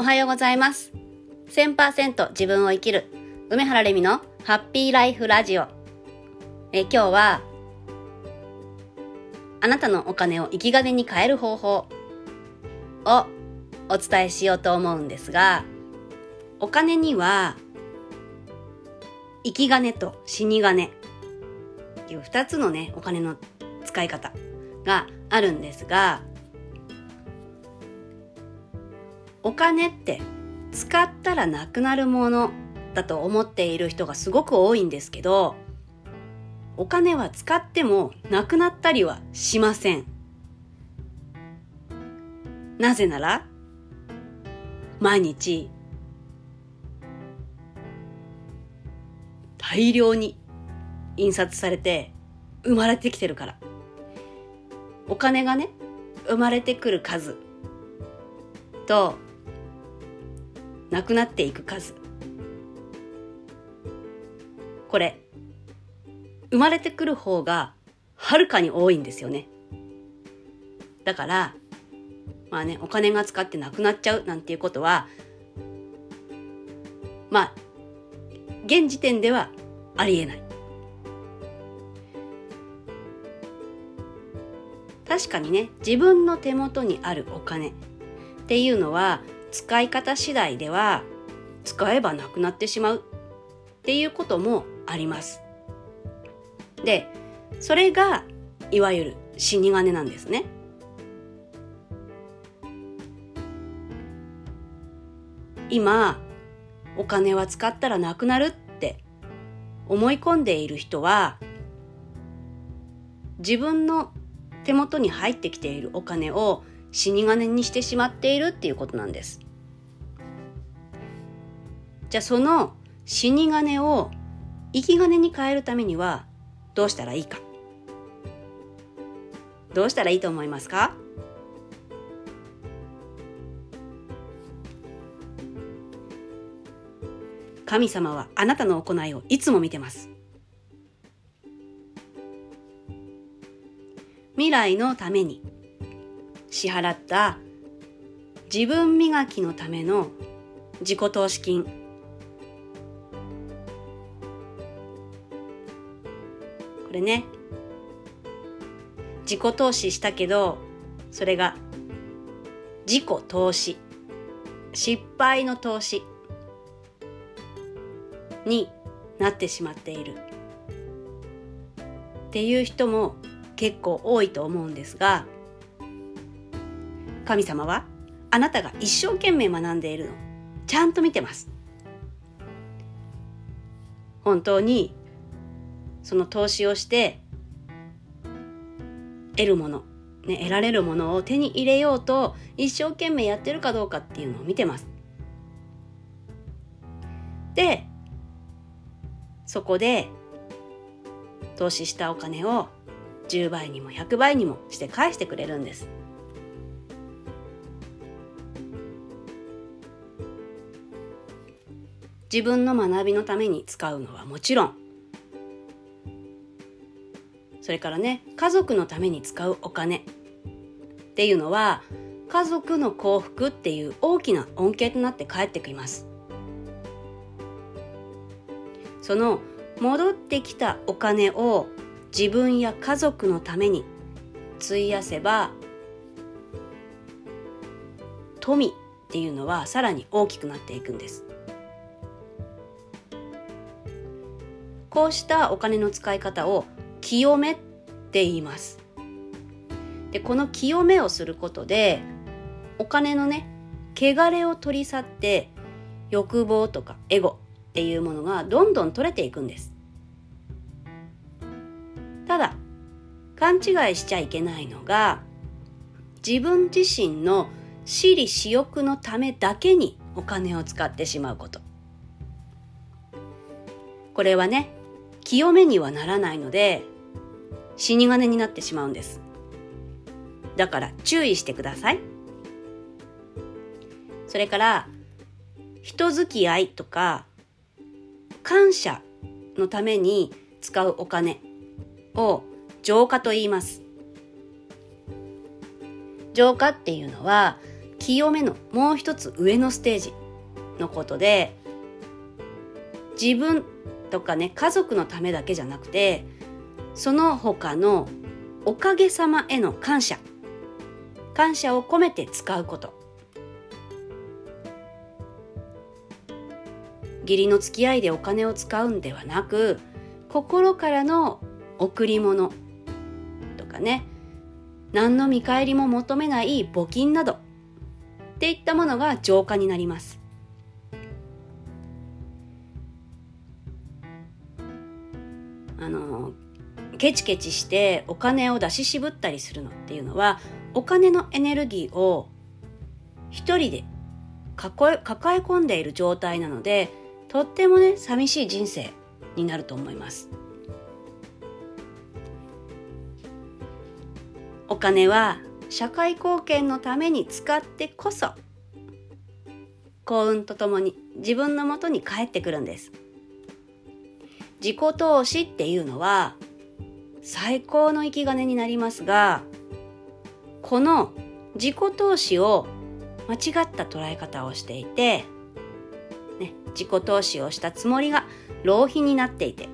おはようございます。1000%自分を生きる梅原レミのハッピーライフラジオ。え今日はあなたのお金を生き金に変える方法をお伝えしようと思うんですが、お金には生き金と死に金っていう二つのね、お金の使い方があるんですが、お金って使ったらなくなるものだと思っている人がすごく多いんですけど、お金は使ってもなくなったりはしません。なぜなら、毎日大量に印刷されて生まれてきてるから。お金がね、生まれてくる数と、なくなっていく数。これ、生まれてくる方がはるかに多いんですよね。だから、まあね、お金が使ってなくなっちゃうなんていうことは、まあ、現時点ではありえない。確かにね、自分の手元にあるお金っていうのは使い方次第では使えばなくなってしまうっていうこともあります。で、それがいわゆる死に金なんですね。今、お金は使ったらなくなるって思い込んでいる人は自分の手元に入ってきているお金を死に金にしてしまっているっていうことなんです。じゃあその死に金を生き金に変えるためにはどうしたらいいかどうしたらいいと思いますか？神様はあなたの行いをいつも見てます。未来のために支払った自分磨きのための自己投資金。これね自己投資したけどそれが自己投資失敗の投資になってしまっているっていう人も結構多いと思うんですが神様はあなたが一生懸命学んでいるの。ちゃんと見てます。本当にその投資をして得るもの、ね、得られるものを手に入れようと一生懸命やってるかどうかっていうのを見てます。でそこで投資したお金を10倍にも100倍にもして返してくれるんです。自分の学びのために使うのはもちろん。それからね家族のために使うお金。っていうのは家族の幸福っていう大きな恩恵となって帰ってきます。その戻ってきたお金を自分や家族のために費やせば富っていうのはさらに大きくなっていくんです。こうしたお金の使い方を清めって言います。でこの清めをすることでお金のね汚れを取り去って欲望とかエゴっていうものがどんどん取れていくんです。ただ勘違いしちゃいけないのが自分自身の私利私欲のためだけにお金を使ってしまうこと。これはね清めにはならないので死に金になってしまうんです。だから注意してください。それから人付き合いとか感謝のために使うお金を浄化と言います。浄化っていうのは清めのもう一つ上のステージのことで自分とかね家族のためだけじゃなくてその他のおかげさまへの感謝。感謝を込めて使うこと。義理の付き合いでお金を使うんではなく心からの贈り物とかね何の見返りも求めない募金などっていったものが浄化になります。あのケチケチしてお金を出し渋ったりするのっていうのはお金のエネルギーを一人で抱え抱え込んでいる状態なのでとってもね寂しい人生になると思います。お金は社会貢献のために使ってこそ幸運とともに自分のもとに返ってくるんです。自己投資っていうのは最高の生き金になりますがこの自己投資を間違った捉え方をしていて、ね、自己投資をしたつもりが浪費になっていて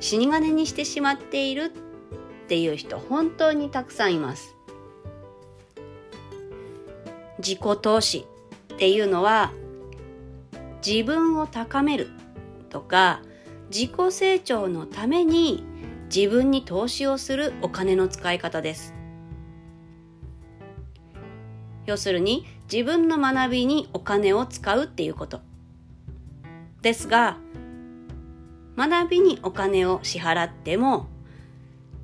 死に金にしてしまっているっていう人本当にたくさんいます。自己投資っていうのは自分を高めるとか自己成長のために自分に投資をするお金の使い方です要するに自分の学びにお金を使うっていうことですが学びにお金を支払っても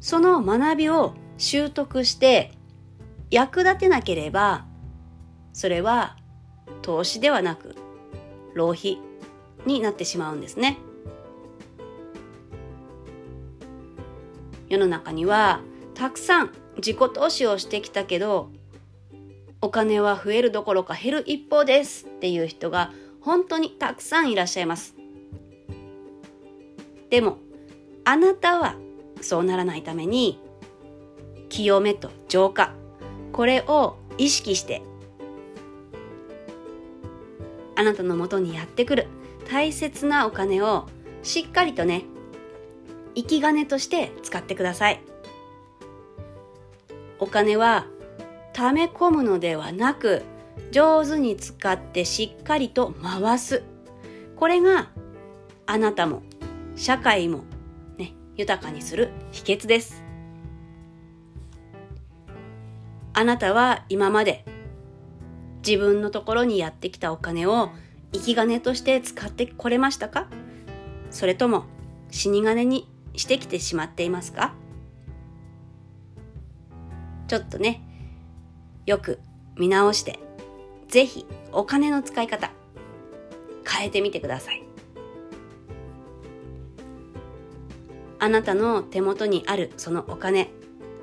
その学びを習得して役立てなければそれは投資ではなく浪費になってしまうんですね。世の中にはたくさん自己投資をしてきたけどお金は増えるどころか減る一方ですっていう人が本当にたくさんいらっしゃいます。でもあなたはそうならないために清めと浄化これを意識してあなたのもとにやってくる大切なお金をしっかりとね生き金として使ってください。お金は溜め込むのではなく上手に使ってしっかりと回す。これがあなたも社会もね豊かにする秘訣です。あなたは今まで自分のところにやってきたお金を生き金として使ってこれましたか？それとも死に金にしてきてしまっていますか？ちょっとね、よく見直して、ぜひお金の使い方変えてみてください。あなたの手元にあるそのお金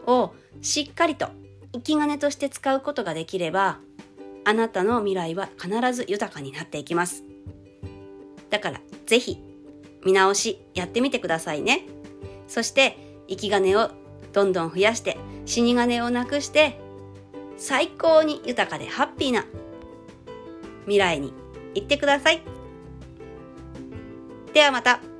をしっかりと生き金として使うことができればあなたの未来は必ず豊かになっていきます。だからぜひ見直しやってみてくださいね。そして生き金をどんどん増やして死に金をなくして最高に豊かでハッピーな未来に行ってください。ではまた。